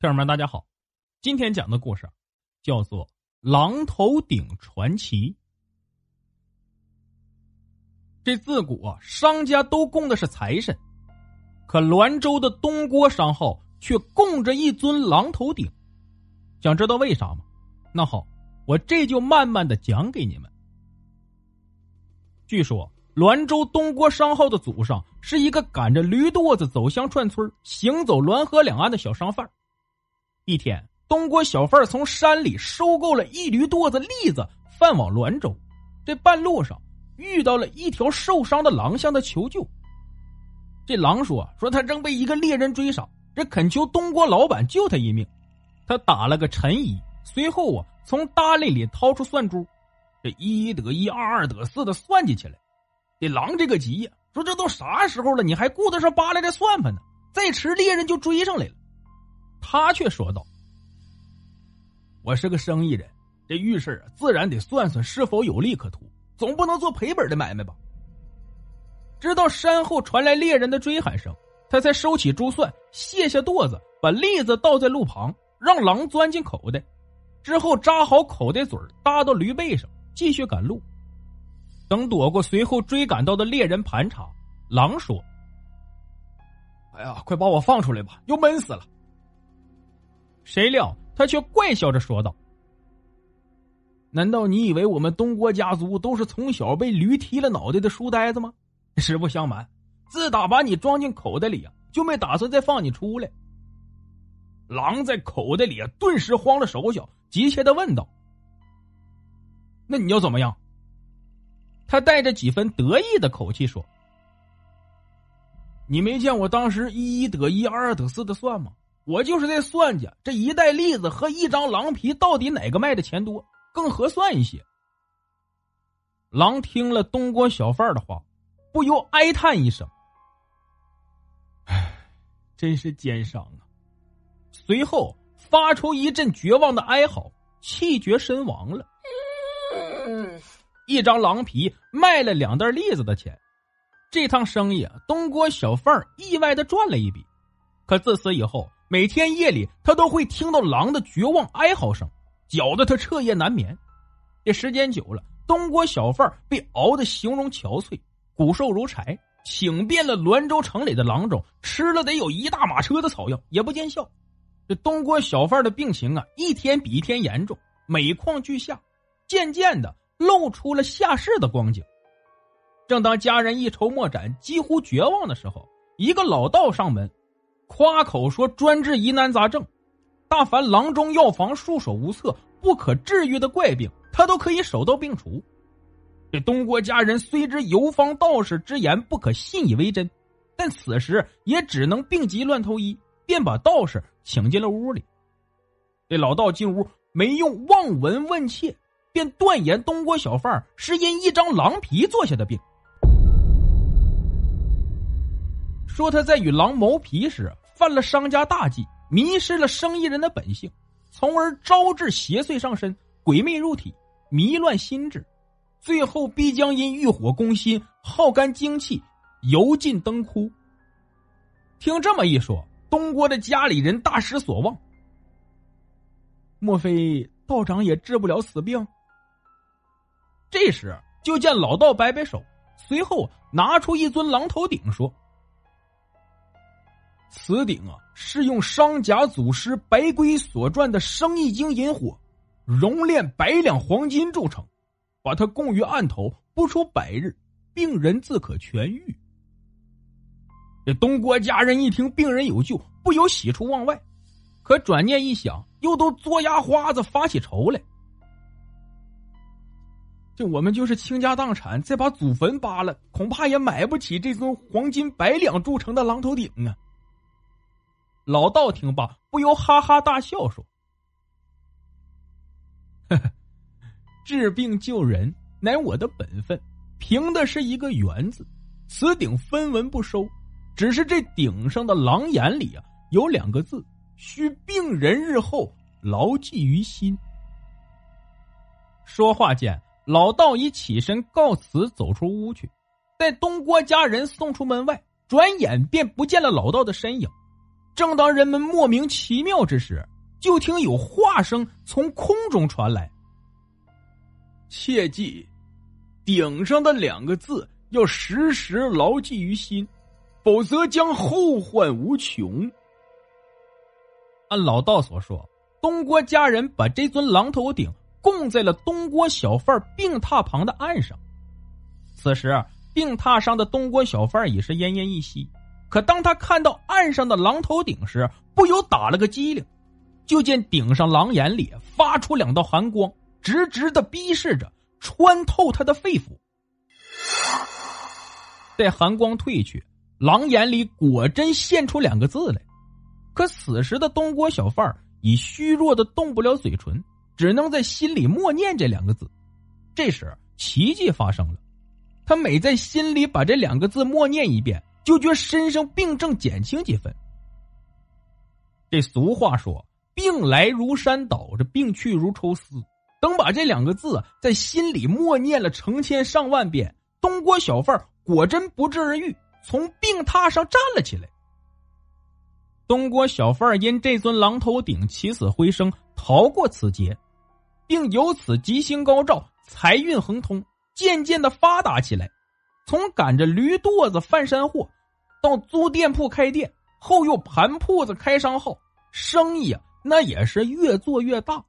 听友们，大家好，今天讲的故事叫做《狼头顶传奇》。这自古啊，商家都供的是财神，可滦州的东郭商号却供着一尊狼头顶。想知道为啥吗？那好，我这就慢慢的讲给你们。据说滦州东郭商号的祖上是一个赶着驴垛子走乡串村、行走滦河两岸的小商贩。一天，东郭小贩从山里收购了一驴垛子栗子，贩往滦州。这半路上遇到了一条受伤的狼，向他求救。这狼说：“说他正被一个猎人追杀，这恳求东郭老板救他一命。”他打了个陈揖，随后啊，从搭里里掏出算珠，这一一得一，二二得四的算计起来。这狼这个急呀，说：“这都啥时候了，你还顾得上扒拉这算盘呢？再迟，猎人就追上来了。”他却说道：“我是个生意人，这遇事啊，自然得算算是否有利可图，总不能做赔本的买卖吧。”直到山后传来猎人的追喊声，他才收起珠算，卸下垛子，把栗子倒在路旁，让狼钻进口袋，之后扎好口袋嘴搭到驴背上，继续赶路。等躲过随后追赶到的猎人盘查，狼说：“哎呀，快把我放出来吧，又闷死了。”谁料他却怪笑着说道：“难道你以为我们东郭家族都是从小被驴踢了脑袋的书呆子吗？实不相瞒，自打把你装进口袋里啊，就没打算再放你出来。”狼在口袋里啊，顿时慌了手脚，急切的问道：“那你要怎么样？”他带着几分得意的口气说：“你没见我当时一一得一，二二得四的算吗？”我就是在算计这一袋栗子和一张狼皮到底哪个卖的钱多，更合算一些。狼听了东郭小贩的话，不由哀叹一声：“唉，真是奸商啊！”随后发出一阵绝望的哀嚎，气绝身亡了。一张狼皮卖了两袋栗子的钱，这趟生意，东郭小贩意外的赚了一笔。可自此以后，每天夜里，他都会听到狼的绝望哀嚎声，搅得他彻夜难眠。这时间久了，东郭小贩被熬得形容憔悴，骨瘦如柴，请遍了滦州城里的郎中，吃了得有一大马车的草药，也不见效。这东郭小贩的病情啊，一天比一天严重，每况愈下，渐渐的露出了下世的光景。正当家人一筹莫展、几乎绝望的时候，一个老道上门。夸口说专治疑难杂症，大凡郎中药房束手无策、不可治愈的怪病，他都可以手到病除。这东郭家人虽知游方道士之言不可信以为真，但此时也只能病急乱投医，便把道士请进了屋里。这老道进屋没用望闻问切，便断言东郭小贩是因一张狼皮做下的病。说他在与狼谋皮时犯了商家大忌，迷失了生意人的本性，从而招致邪祟上身、鬼魅入体、迷乱心智，最后必将因欲火攻心、耗干精气、油尽灯枯。听这么一说，东郭的家里人大失所望。莫非道长也治不了此病？这时，就见老道摆摆手，随后拿出一尊狼头鼎，说。此鼎啊，是用商贾祖师白龟所传的生意经引火，熔炼百两黄金铸成，把它供于案头，不出百日，病人自可痊愈。这东郭家人一听病人有救，不由喜出望外，可转念一想，又都作牙花子发起愁来。这我们就是倾家荡产，再把祖坟扒了，恐怕也买不起这尊黄金百两铸成的狼头鼎啊！老道听罢，不由哈哈大笑说：“ 治病救人乃我的本分，凭的是一个缘字。此鼎分文不收，只是这鼎上的狼眼里啊，有两个字，需病人日后牢记于心。”说话间。老道已起身告辞，走出屋去，待东郭家人送出门外，转眼便不见了老道的身影。正当人们莫名其妙之时，就听有话声从空中传来：“切记，顶上的两个字要时时牢记于心，否则将后患无穷。”按老道所说，东郭家人把这尊狼头鼎。供在了东郭小贩病榻旁的岸上。此时，病榻上的东郭小贩已是奄奄一息。可当他看到岸上的狼头顶时，不由打了个激灵。就见顶上狼眼里发出两道寒光，直直的逼视着，穿透他的肺腑。待寒光退去，狼眼里果真现出两个字来。可此时的东郭小贩已虚弱的动不了嘴唇。只能在心里默念这两个字，这时奇迹发生了，他每在心里把这两个字默念一遍，就觉身上病症减轻几分。这俗话说“病来如山倒，这病去如抽丝”。等把这两个字在心里默念了成千上万遍，东郭小贩果真不治而愈，从病榻上站了起来。东郭小贩因这尊狼头鼎起死回生，逃过此劫。并由此吉星高照，财运亨通，渐渐的发达起来。从赶着驴垛子贩山货，到租店铺开店，后又盘铺子开商号，生意啊，那也是越做越大。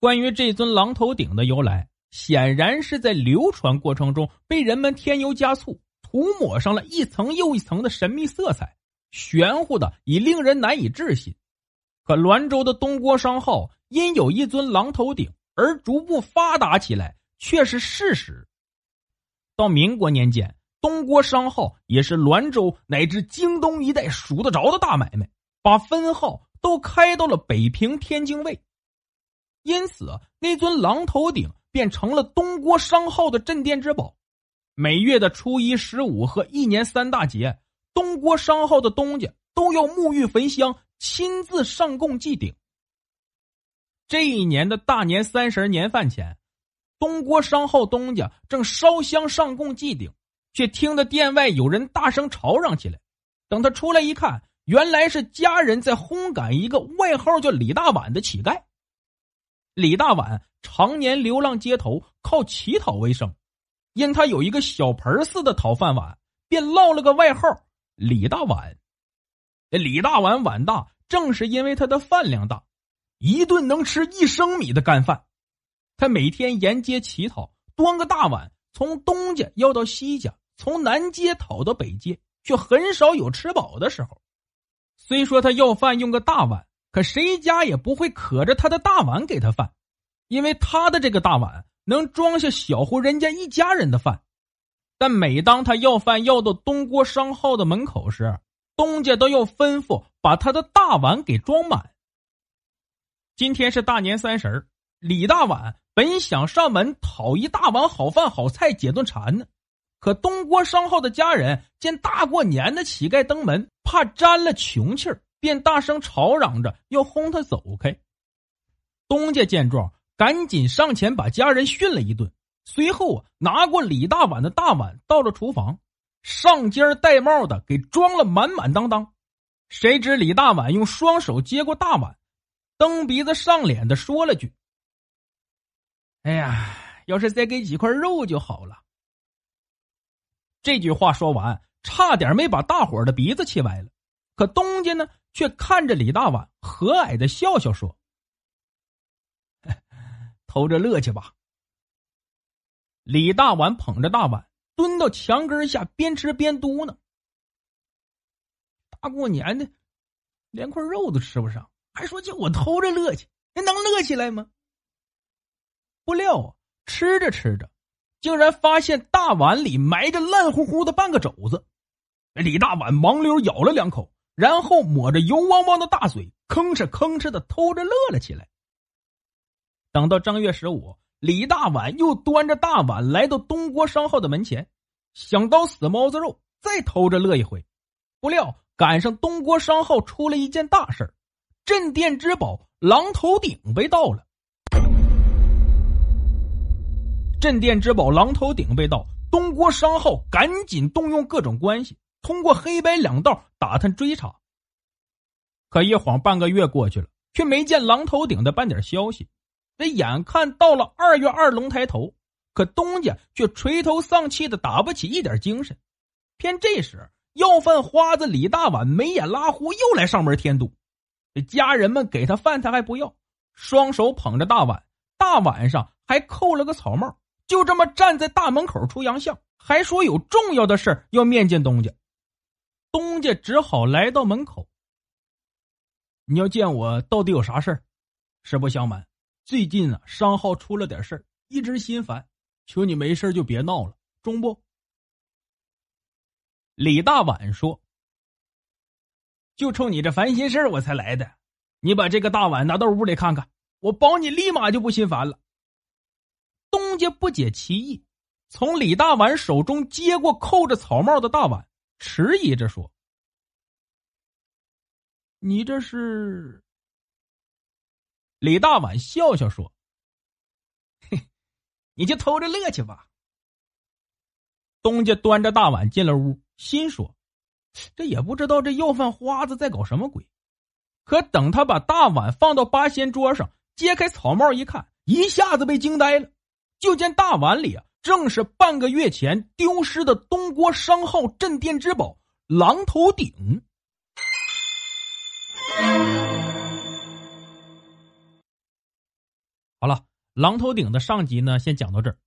关于这尊狼头鼎的由来，显然是在流传过程中被人们添油加醋，涂抹上了一层又一层的神秘色彩，玄乎的已令人难以置信。可滦州的东郭商号。因有一尊狼头鼎而逐步发达起来，却是事实。到民国年间，东郭商号也是滦州乃至京东一带数得着的大买卖，把分号都开到了北平、天津卫。因此，那尊狼头鼎便成了东郭商号的镇店之宝。每月的初一、十五和一年三大节，东郭商号的东家都要沐浴焚香，亲自上供祭鼎。这一年的大年三十年饭前，东郭商号东家正烧香上供祭鼎，却听得店外有人大声吵嚷起来。等他出来一看，原来是家人在轰赶一个外号叫李大碗的乞丐。李大碗常年流浪街头，靠乞讨为生，因他有一个小盆似的讨饭碗，便落了个外号“李大碗”。李大碗碗大，正是因为他的饭量大。一顿能吃一升米的干饭，他每天沿街乞讨，端个大碗，从东家要到西家，从南街讨到北街，却很少有吃饱的时候。虽说他要饭用个大碗，可谁家也不会渴着他的大碗给他饭，因为他的这个大碗能装下小户人家一家人的饭。但每当他要饭要到东郭商号的门口时，东家都要吩咐把他的大碗给装满。今天是大年三十李大碗本想上门讨一大碗好饭好菜解顿馋呢，可东郭商号的家人见大过年的乞丐登门，怕沾了穷气儿，便大声吵嚷着要轰他走开。东家见状，赶紧上前把家人训了一顿，随后啊，拿过李大碗的大碗到了厨房，上尖戴帽的给装了满满当当。谁知李大碗用双手接过大碗。蹬鼻子上脸的说了句：“哎呀，要是再给几块肉就好了。”这句话说完，差点没把大伙的鼻子气歪了。可东家呢，却看着李大碗，和蔼的笑笑说：“ 偷着乐去吧。”李大碗捧着大碗，蹲到墙根下，边吃边嘟囔：“大过年的，连块肉都吃不上。”还说叫我偷着乐去，还能乐起来吗？不料啊，吃着吃着，竟然发现大碗里埋着烂乎乎的半个肘子。李大碗忙溜咬了两口，然后抹着油汪汪的大嘴，吭哧吭哧的偷着乐了起来。等到正月十五，李大碗又端着大碗来到东郭商号的门前，想刀死猫子肉，再偷着乐一回。不料赶上东郭商号出了一件大事镇店之宝狼头鼎被盗了。镇店之宝狼头鼎被盗，东郭商号赶紧动用各种关系，通过黑白两道打探追查。可一晃半个月过去了，却没见狼头鼎的半点消息。这眼看到了二月二龙抬头，可东家却垂头丧气的打不起一点精神。偏这时，要饭花子李大碗没眼拉呼又来上门添堵。这家人们给他饭菜还不要，双手捧着大碗，大碗上还扣了个草帽。就这么站在大门口出洋相，还说有重要的事要面见东家。东家只好来到门口。你要见我，到底有啥事儿？实不相瞒，最近啊，商号出了点事儿，一直心烦，求你没事就别闹了，中不？李大碗说：“就冲你这烦心事我才来的。你把这个大碗拿到屋里看看，我保你立马就不心烦了。”东家不解其意，从李大碗手中接过扣着草帽的大碗，迟疑着说：“你这是？”李大碗笑笑说：“嘿，你就偷着乐去吧。”东家端着大碗进了屋，心说：“这也不知道这要饭花子在搞什么鬼。”可等他把大碗放到八仙桌上，揭开草帽一看，一下子被惊呆了。就见大碗里啊，正是半个月前丢失的东郭商号镇店之宝狼头鼎。好了，狼头鼎的上集呢，先讲到这儿。